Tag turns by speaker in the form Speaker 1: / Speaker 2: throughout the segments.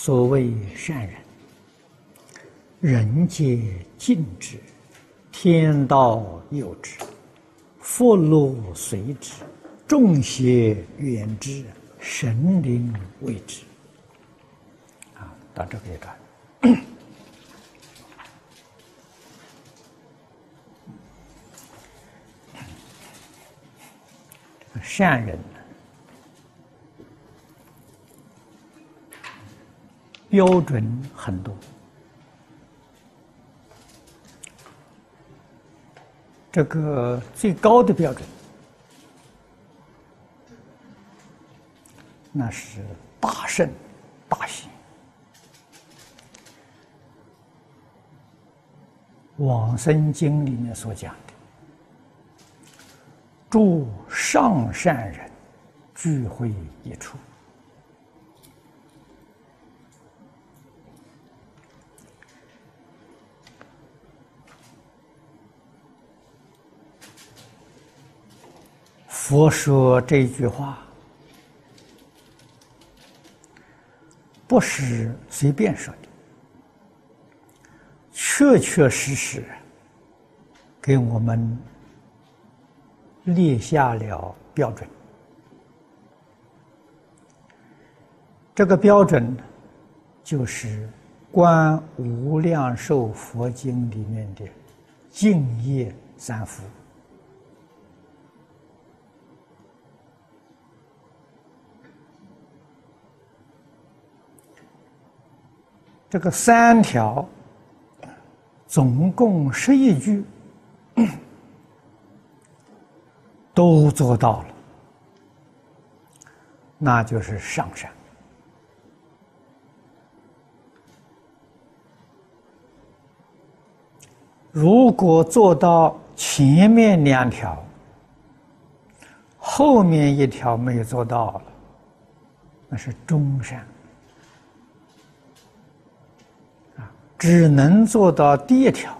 Speaker 1: 所谓善人，人皆敬之，天道佑之，福禄随之，众邪远之，神灵为之。啊，到这个一段，善人。标准很多，这个最高的标准，那是大圣大贤。往生经里面所讲的，诸上善人聚会一处。佛说这句话，不是随便说的，确确实实给我们列下了标准。这个标准就是《观无量寿佛经》里面的净业三福。这个三条，总共十一句，都做到了，那就是上善。如果做到前面两条，后面一条没有做到了，那是中善。只能做到第一条，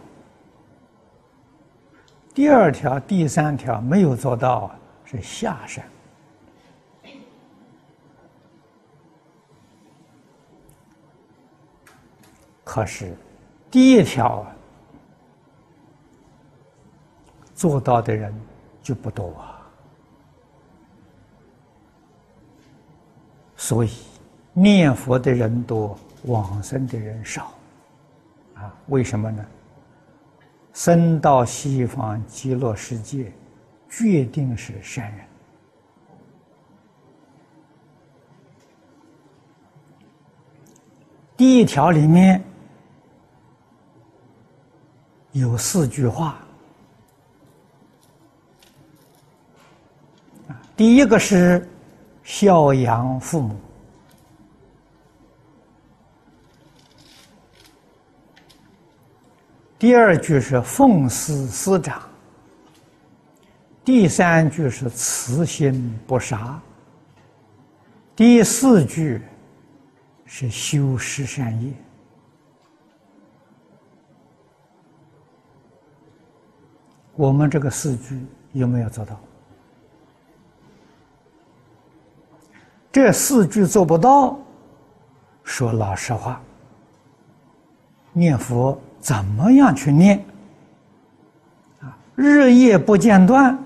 Speaker 1: 第二条、第三条没有做到，是下山。可是第一条，做到的人就不多啊，所以念佛的人多，往生的人少。啊，为什么呢？生到西方极乐世界，决定是善人。第一条里面有四句话，第一个是孝养父母。第二句是奉师师长，第三句是慈心不杀，第四句是修十善业。我们这个四句有没有做到？这四句做不到，说老实话，念佛。怎么样去念？啊，日夜不间断。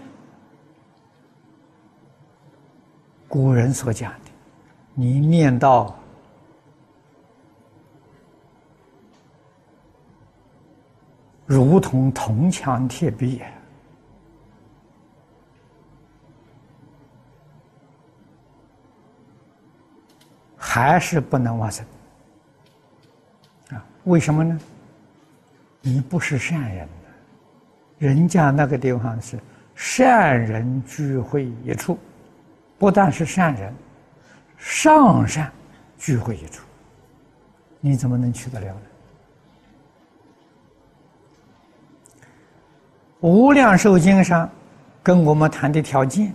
Speaker 1: 古人所讲的，你念到如同铜墙铁壁，还是不能完成。啊，为什么呢？你不是善人人家那个地方是善人聚会一处，不但是善人，上善聚会一处，你怎么能去得了呢？无量寿经上跟我们谈的条件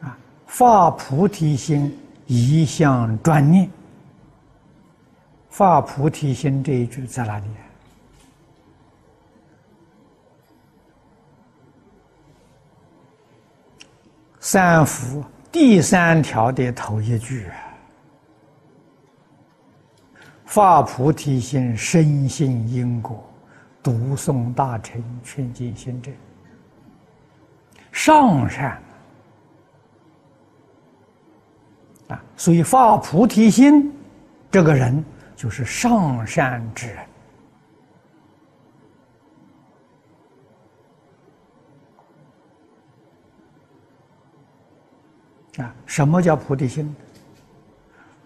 Speaker 1: 啊，发菩提心，一向专念。发菩提心这一句在哪里？三福第三条的头一句啊，发菩提心，深信因果，读诵大乘劝进心者，上善啊！所以发菩提心，这个人就是上善之人。啊，什么叫菩提心？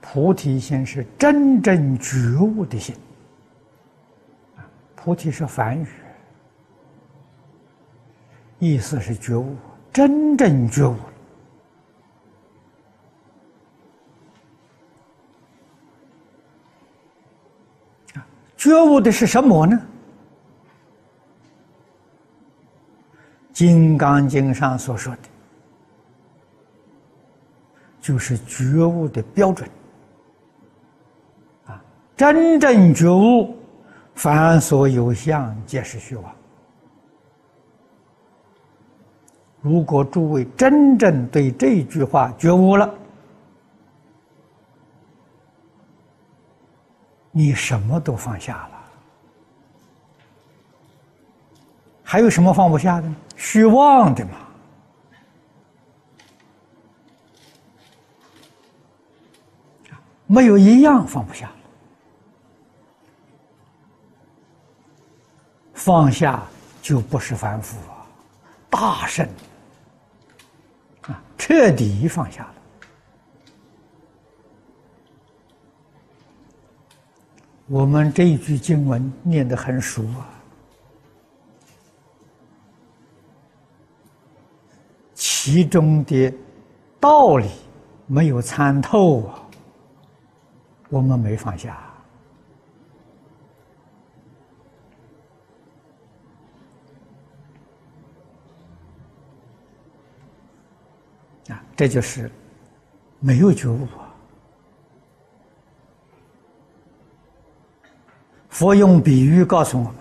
Speaker 1: 菩提心是真正觉悟的心。菩提是梵语，意思是觉悟，真正觉悟觉悟的是什么呢？《金刚经》上所说的。就是觉悟的标准啊！真正觉悟，凡所有相，皆是虚妄。如果诸位真正对这句话觉悟了，你什么都放下了，还有什么放不下的呢？虚妄的嘛。没有一样放不下，放下就不是凡夫啊，大圣啊，彻底放下了。我们这一句经文念得很熟啊，其中的道理没有参透啊。我们没放下啊，这就是没有觉悟啊。佛用比喻告诉我们：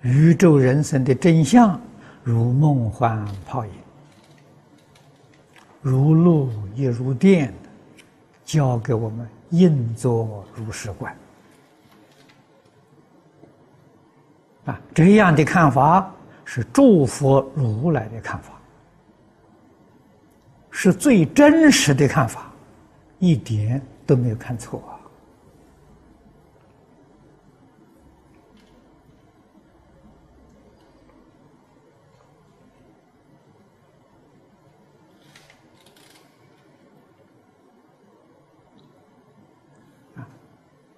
Speaker 1: 宇宙人生的真相，如梦幻泡影，如露亦如电。教给我们应作如是观啊，这样的看法是诸佛如来的看法，是最真实的看法，一点都没有看错啊。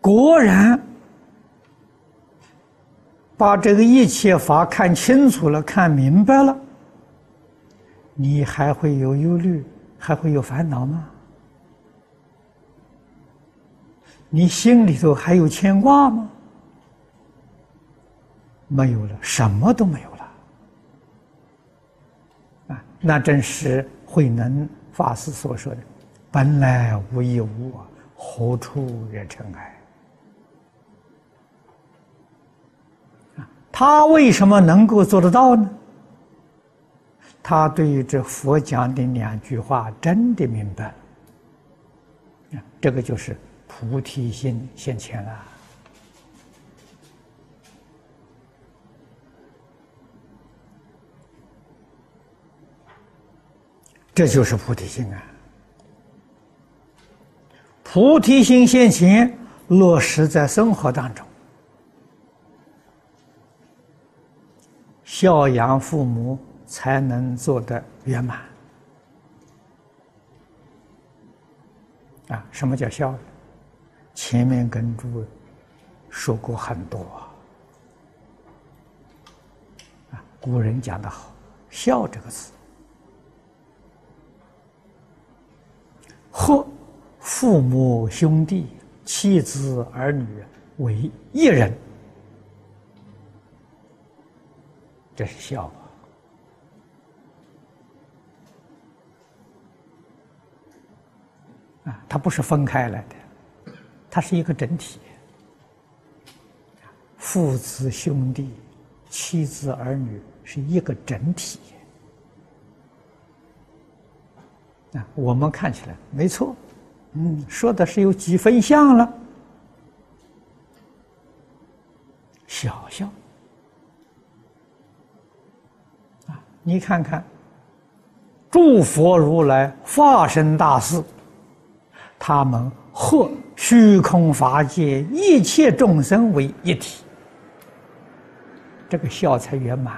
Speaker 1: 果然，把这个一切法看清楚了、看明白了，你还会有忧虑，还会有烦恼吗？你心里头还有牵挂吗？没有了，什么都没有了。啊，那正是慧能法师所说的：“本来无一物，何处惹尘埃？”他为什么能够做得到呢？他对于这佛讲的两句话真的明白了，这个就是菩提心现前了，这就是菩提心啊！菩提心现前，落实在生活当中。孝养父母才能做得圆满啊！什么叫孝？前面跟诸位说过很多啊。古人讲的好，“孝”这个词，和父母兄弟、妻子儿女为一人。这是孝啊！它不是分开来的，它是一个整体。父子兄弟、妻子儿女是一个整体啊。我们看起来没错，嗯，说的是有几分像了，小孝。你看看，诸佛如来、化身大士，他们和虚空法界一切众生为一体，这个孝才圆满。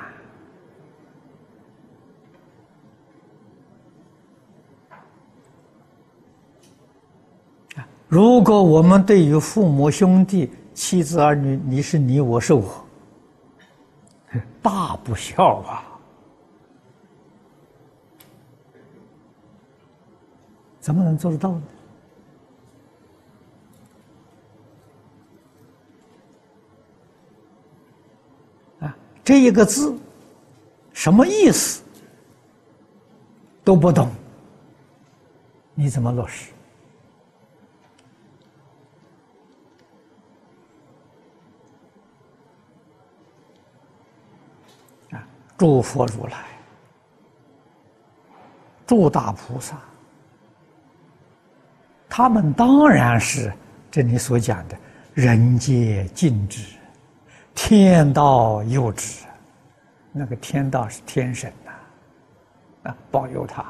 Speaker 1: 如果我们对于父母兄弟、妻子儿女，你是你，我是我，大不孝啊！怎么能做得到呢？啊，这一个字什么意思都不懂，你怎么落实？啊诸佛如来，诸大菩萨，他们当然是这里所讲的人皆尽知，天道佑之。那个天道是天神呐，啊，保佑他，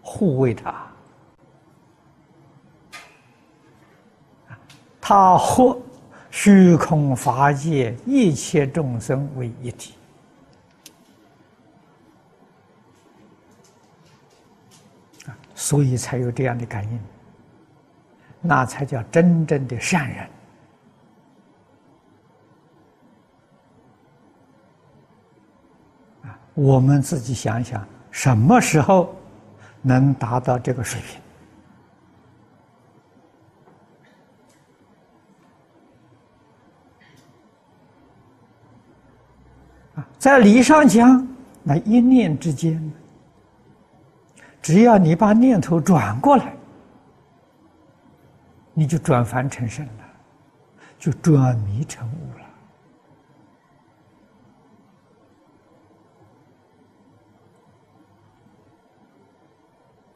Speaker 1: 护卫他，他和虚空法界一切众生为一体。所以才有这样的感应，那才叫真正的善人啊！我们自己想一想，什么时候能达到这个水平啊？在理上讲，那一念之间。只要你把念头转过来，你就转凡成圣了，就转迷成悟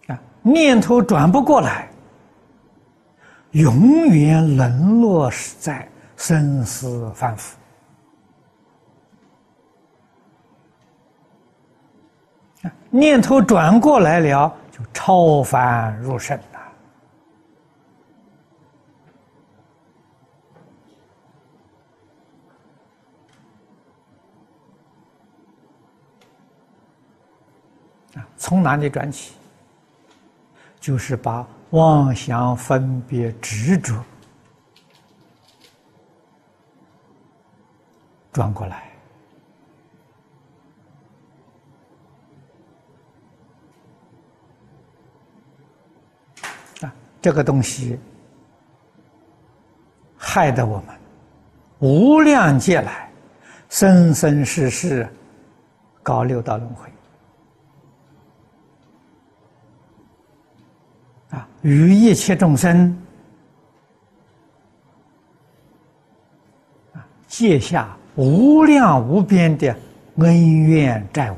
Speaker 1: 了。啊，念头转不过来，永远沦落在生死反复。念头转过来了，就超凡入圣了。啊，从哪里转起？就是把妄想、分别、执着转过来啊。这个东西害得我们无量劫来生生世世搞六道轮回啊，与一切众生啊借下无量无边的恩怨债务。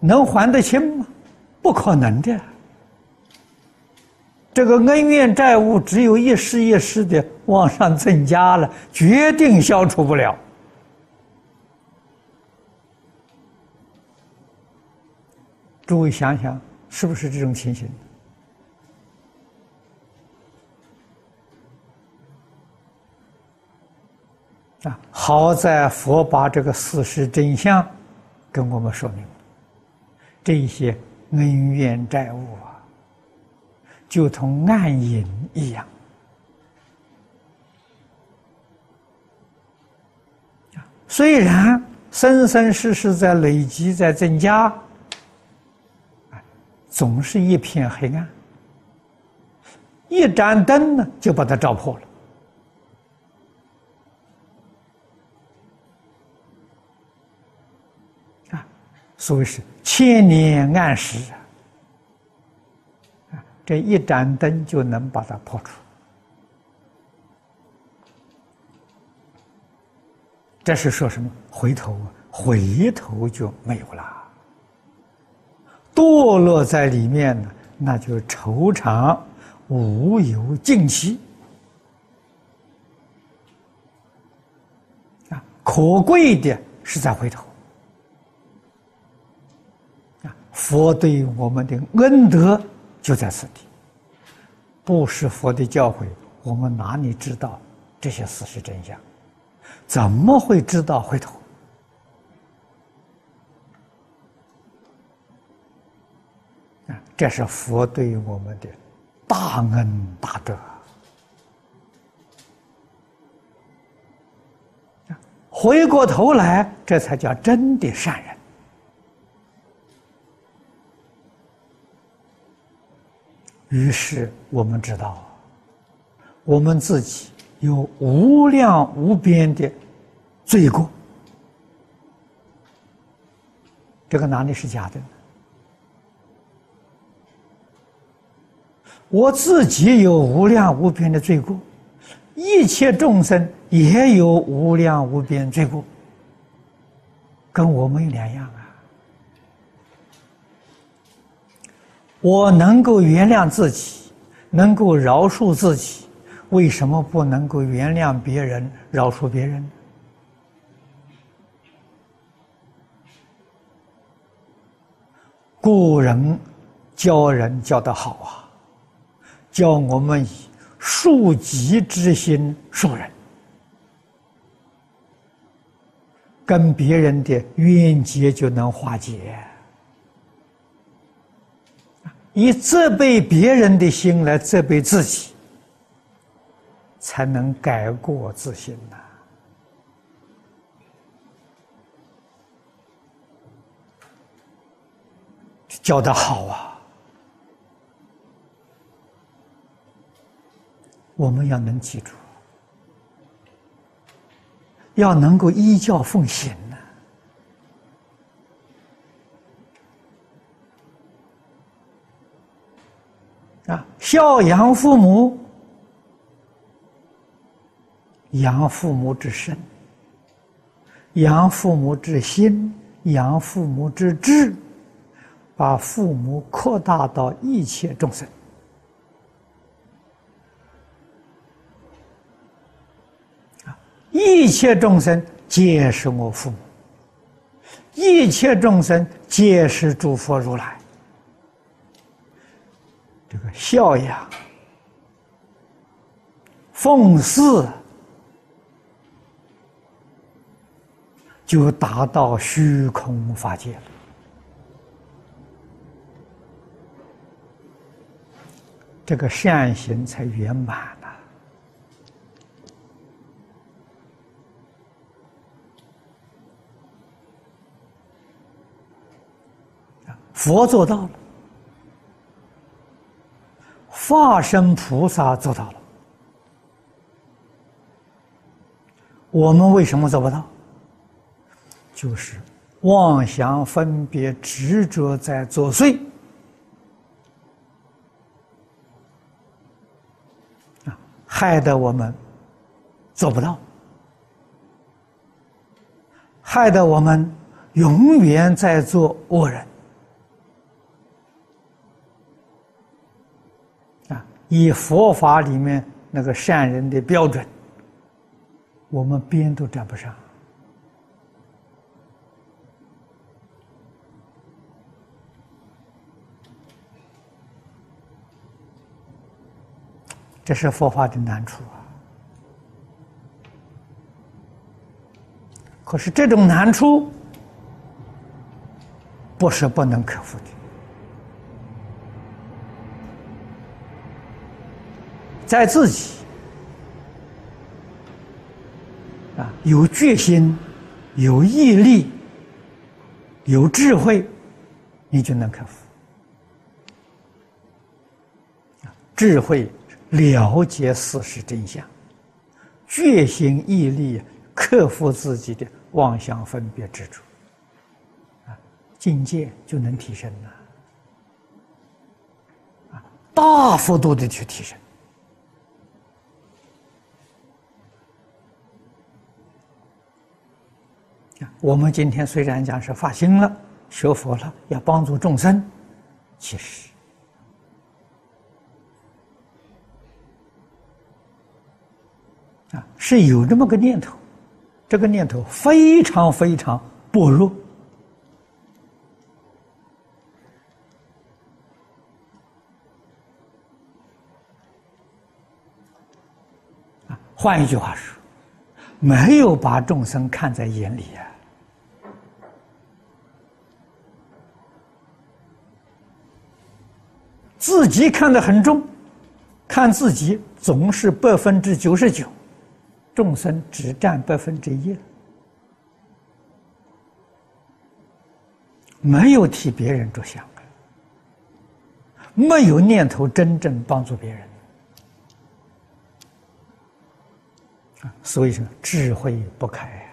Speaker 1: 能还得清吗？不可能的。这个恩怨债务只有一世一世的往上增加了，决定消除不了。诸位想想，是不是这种情形？啊，好在佛把这个事实真相跟我们说明。这些恩怨债务啊，就同暗影一样虽然生生世世在累积，在增加，总是一片黑暗。一盏灯呢，就把它照破了啊。所谓是千年暗时啊，这一盏灯就能把它破除。这是说什么？回头，回头就没有了。堕落在里面呢，那就愁肠无有尽期啊。可贵的是在回头啊，佛对我们的恩德就在此地，不是佛的教诲，我们哪里知道这些事实真相？怎么会知道回头？这是佛对我们的大恩大德。回过头来，这才叫真的善人。于是我们知道，我们自己有无量无边的罪过。这个哪里是假的？我自己有无量无边的罪过，一切众生。也有无量无边罪过，跟我们两样啊！我能够原谅自己，能够饶恕自己，为什么不能够原谅别人、饶恕别人？古人教人教得好啊，教我们以恕己之心恕人。跟别人的冤结就能化解，以责备别人的心来责备自己，才能改过自新呐。教的好啊，我们要能记住。要能够依教奉行呢，啊，孝养父母，养父母之身，养父母之心，养父母之志，把父母扩大到一切众生。一切众生皆是我父母，一切众生皆是诸佛如来。这个孝养、奉祀，就达到虚空法界了，这个善行才圆满。佛做到了，化身菩萨做到了，我们为什么做不到？就是妄想分别执着在作祟啊，害得我们做不到，害得我们永远在做恶人。以佛法里面那个善人的标准，我们边都沾不上。这是佛法的难处啊！可是这种难处不是不能克服的。在自己啊，有决心、有毅力、有智慧，你就能克服。智慧了解事实真相，决心毅力克服自己的妄想分别执着，啊，境界就能提升了，啊，大幅度的去提升。我们今天虽然讲是发心了、学佛了，要帮助众生，其实啊是有这么个念头，这个念头非常非常薄弱。换一句话说，没有把众生看在眼里呀。自己看得很重，看自己总是百分之九十九，众生只占百分之一，没有替别人着想，没有念头真正帮助别人，啊，所以说智慧不开。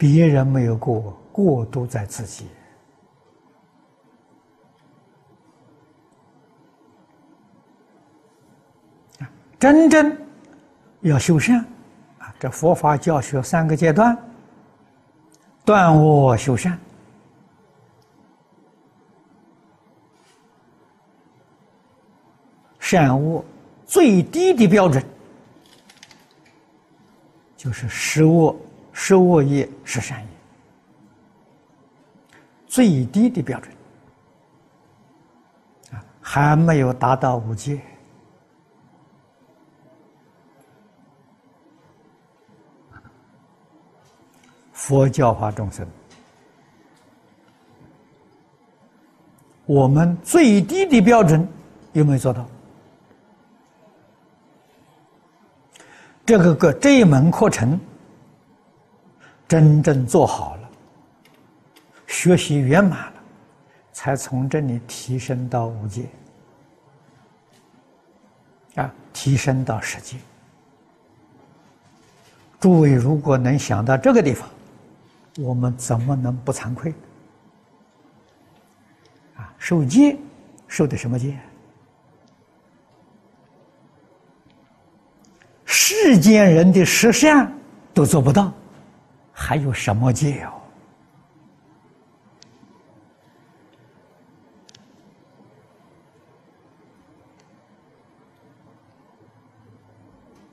Speaker 1: 别人没有过，过都在自己。啊真正要修善啊，这佛法教学三个阶段：断恶修善，善恶最低的标准就是十恶。十恶业是善业，最低的标准啊，还没有达到五戒。佛教化众生，我们最低的标准有没有做到？这个个这一门课程。真正做好了，学习圆满了，才从这里提升到五界，啊，提升到十界。诸位如果能想到这个地方，我们怎么能不惭愧？啊，受戒，受的什么戒？世间人的实相都做不到。还有什么戒哦？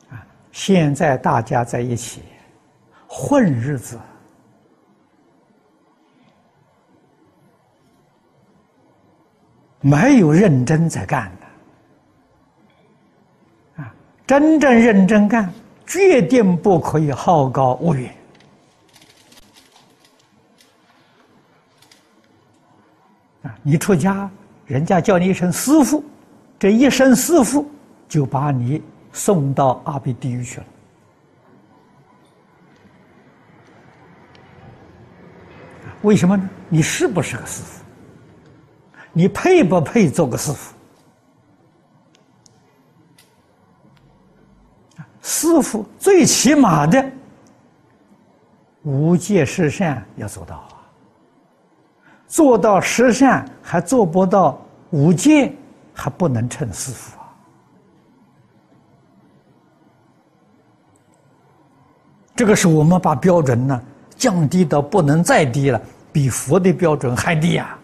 Speaker 1: 啊！现在大家在一起混日子，没有认真在干的啊！真正认真干，决定不可以好高骛远。你出家，人家叫你一声师傅，这一声师傅就把你送到阿鼻地狱去了。为什么呢？你是不是个师傅？你配不配做个师傅？师傅最起码的无戒十善要做到。做到十善还做不到五戒，还不能称师傅啊！这个是我们把标准呢降低到不能再低了，比佛的标准还低呀！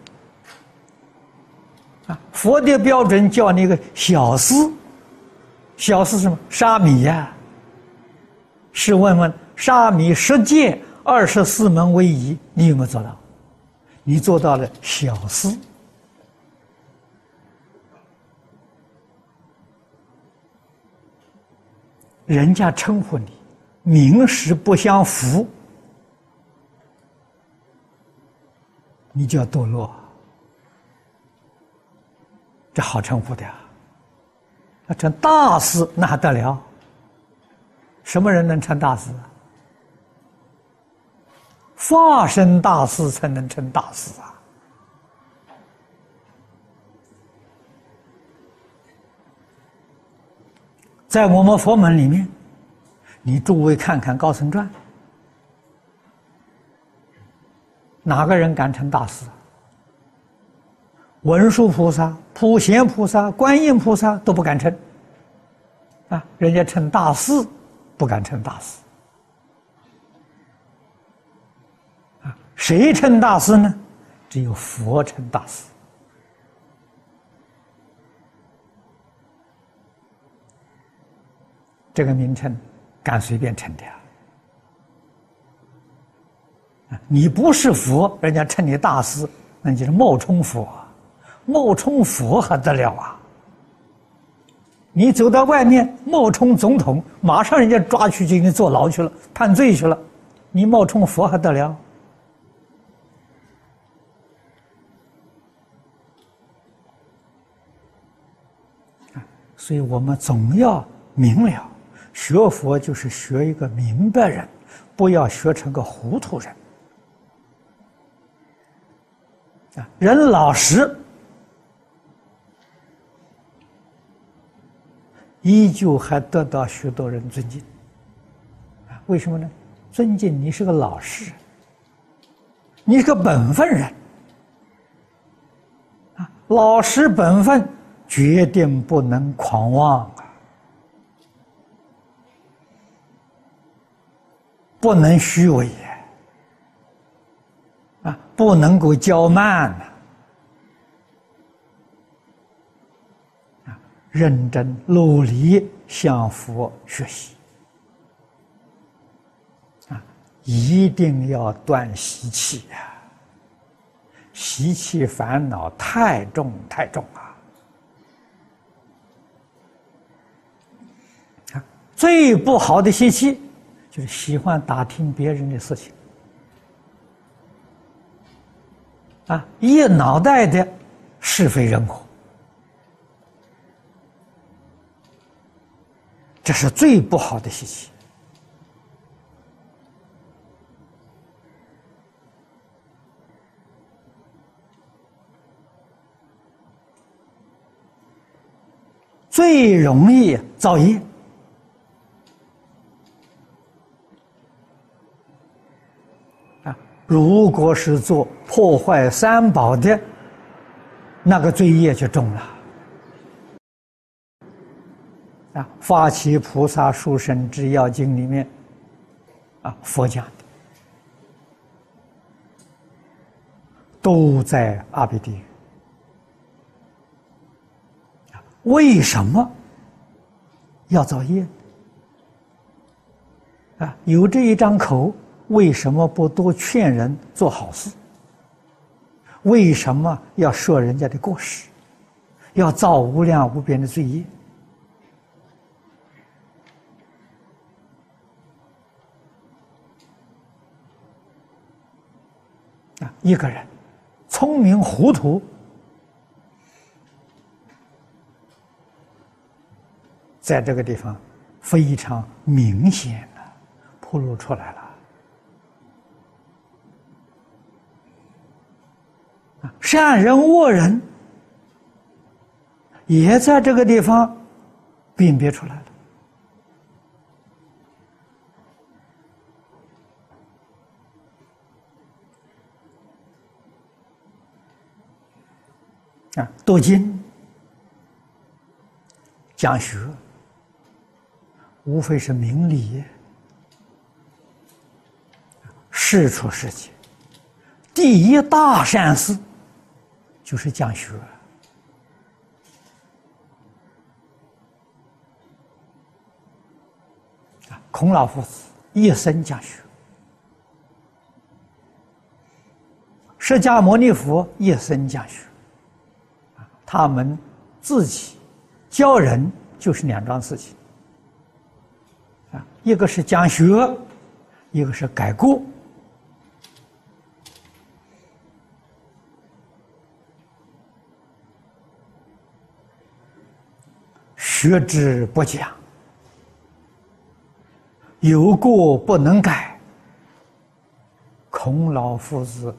Speaker 1: 啊，佛的标准叫那个小师，小师什么沙弥呀？试问问，沙弥十戒二十四门为宜，你有没有做到？你做到了小事，人家称呼你名实不相符，你就要堕落，这好称呼的呀。那成大事那还得了？什么人能成大事？发生大事才能成大事啊！在我们佛门里面，你诸位看看《高僧传》，哪个人敢成大事？文殊菩萨、普贤菩萨、观音菩萨都不敢称，啊，人家称大事，不敢称大事。谁称大师呢？只有佛称大师。这个名称敢随便称的啊！你不是佛，人家称你大师，那你就是冒充佛，冒充佛还得了啊！你走到外面冒充总统，马上人家抓去就给你坐牢去了，判罪去了，你冒充佛还得了？所以我们总要明了。学佛就是学一个明白人，不要学成个糊涂人。啊，人老实，依旧还得到许多人尊敬。为什么呢？尊敬你是个老实人，你是个本分人。啊，老实本分，决定不能狂妄啊。不能虚伪啊！不能够骄慢啊！认真努力向佛学习啊！一定要断习气呀！习气烦恼太重太重啊！啊，最不好的习气。就是喜欢打听别人的事情，啊，一脑袋的是非人和，这是最不好的习气。最容易造业。如果是做破坏三宝的，那个罪业就重了。啊，《发起菩萨殊胜之要经》里面，啊，佛讲的，都在阿鼻地狱。为什么要造业？啊，有这一张口。为什么不多劝人做好事？为什么要说人家的过失？要造无量无边的罪业？啊，一个人聪明糊涂，在这个地方非常明显的铺露出来了。善人恶人，也在这个地方辨别出来了。啊，读经讲学，无非是明理，事出世间，第一大善事。就是讲学。啊，孔老夫子一生讲学，释迦牟尼佛一生讲学，他们自己教人就是两桩事情。啊，一个是讲学，一个是改过。学之不讲，有过不能改。孔老夫子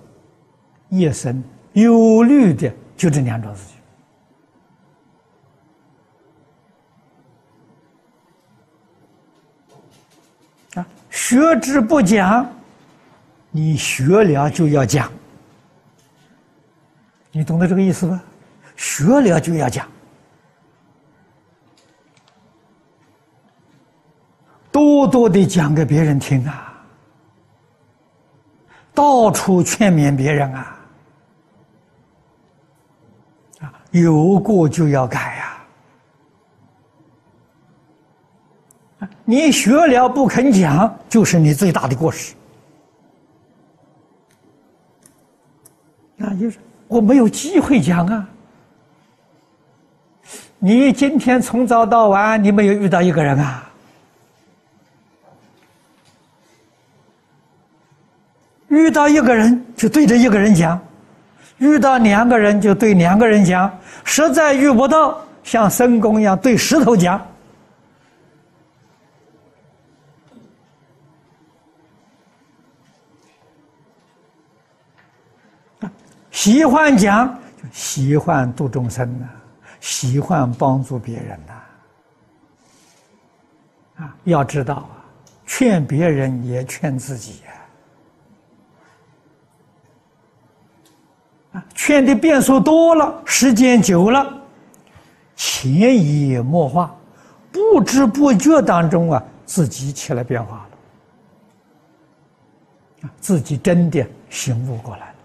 Speaker 1: 一生忧虑的就这两桩事情啊！学之不讲，你学了就要讲，你懂得这个意思吧？学了就要讲。多多的讲给别人听啊，到处劝勉别人啊，啊有过就要改呀！你学了不肯讲，就是你最大的过失。那就是我没有机会讲啊！你今天从早到晚，你没有遇到一个人啊？遇到一个人就对着一个人讲，遇到两个人就对两个人讲，实在遇不到，像孙公一样对石头讲。喜欢讲，就喜欢度众生呐，喜欢帮助别人呐。啊，要知道啊，劝别人也劝自己呀。劝的变数多了，时间久了，潜移默化，不知不觉当中啊，自己起了变化了，啊自己真的醒悟过来了，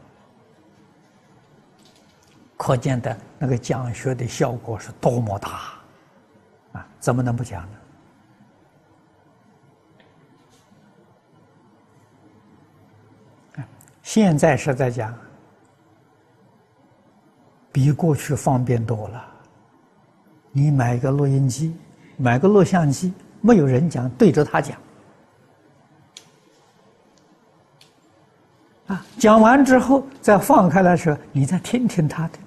Speaker 1: 可见的那个讲学的效果是多么大，啊，怎么能不讲呢？现在是在讲。比过去方便多了。你买个录音机，买个录像机，没有人讲，对着他讲。啊，讲完之后再放开来说，你再听听他的。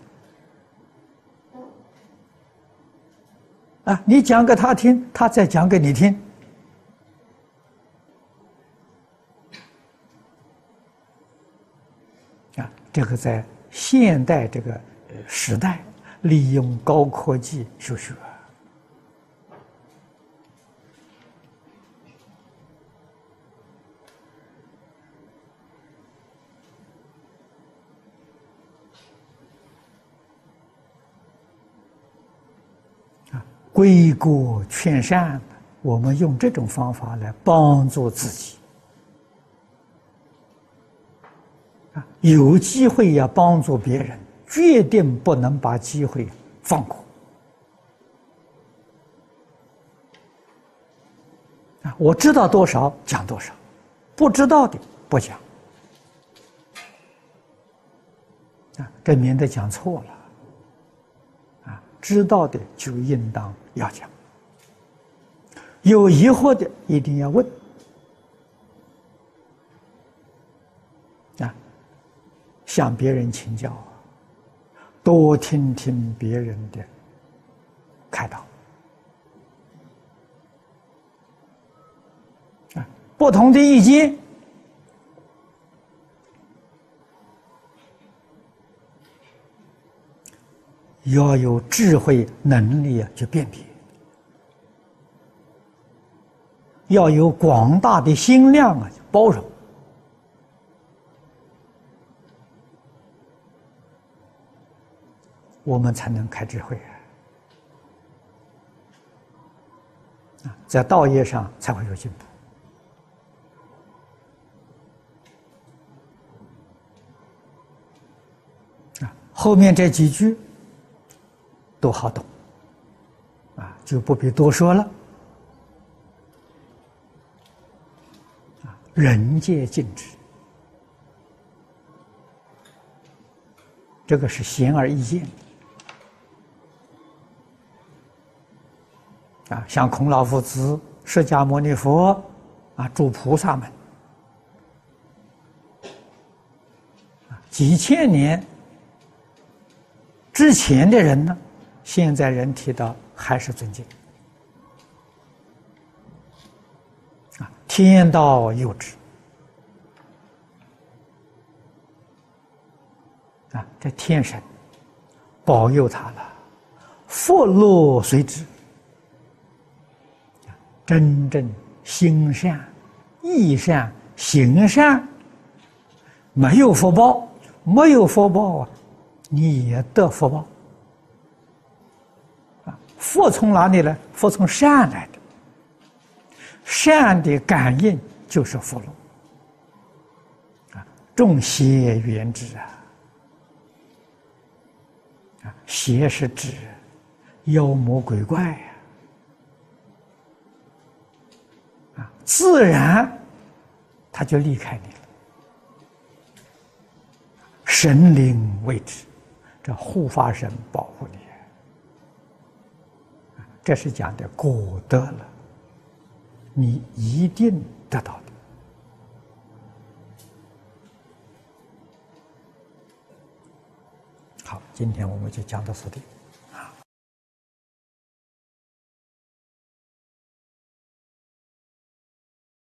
Speaker 1: 啊，你讲给他听，他再讲给你听。啊，这个在现代这个。时代利用高科技学学啊，归国劝善，我们用这种方法来帮助自己啊，有机会要帮助别人。决定不能把机会放过啊！我知道多少讲多少，不知道的不讲啊，这免得讲错了啊！知道的就应当要讲，有疑惑的一定要问啊，向别人请教。多听听别人的开导。啊，不同的意见。要有智慧能力啊，去辨别；要有广大的心量啊，包容。我们才能开智慧啊！在道业上才会有进步啊！后面这几句都好懂啊，就不必多说了啊！人皆尽之，这个是显而易见的。啊，像孔老夫子、释迦牟尼佛，啊，诸菩萨们，几千年之前的人呢，现在人提到还是尊敬。啊，天道佑之，啊，这天神保佑他了，福禄随之。真正心善、意善、行善，没有福报，没有福报啊，你也得福报。啊，福从哪里来？福从善来的，善的感应就是福禄。啊，众邪缘之啊，啊，邪是指妖魔鬼怪呀，啊，自然他就离开你了。神灵为之，这护法神保护你，这是讲的果得了，你一定得到的。好，今天我们就讲到此地。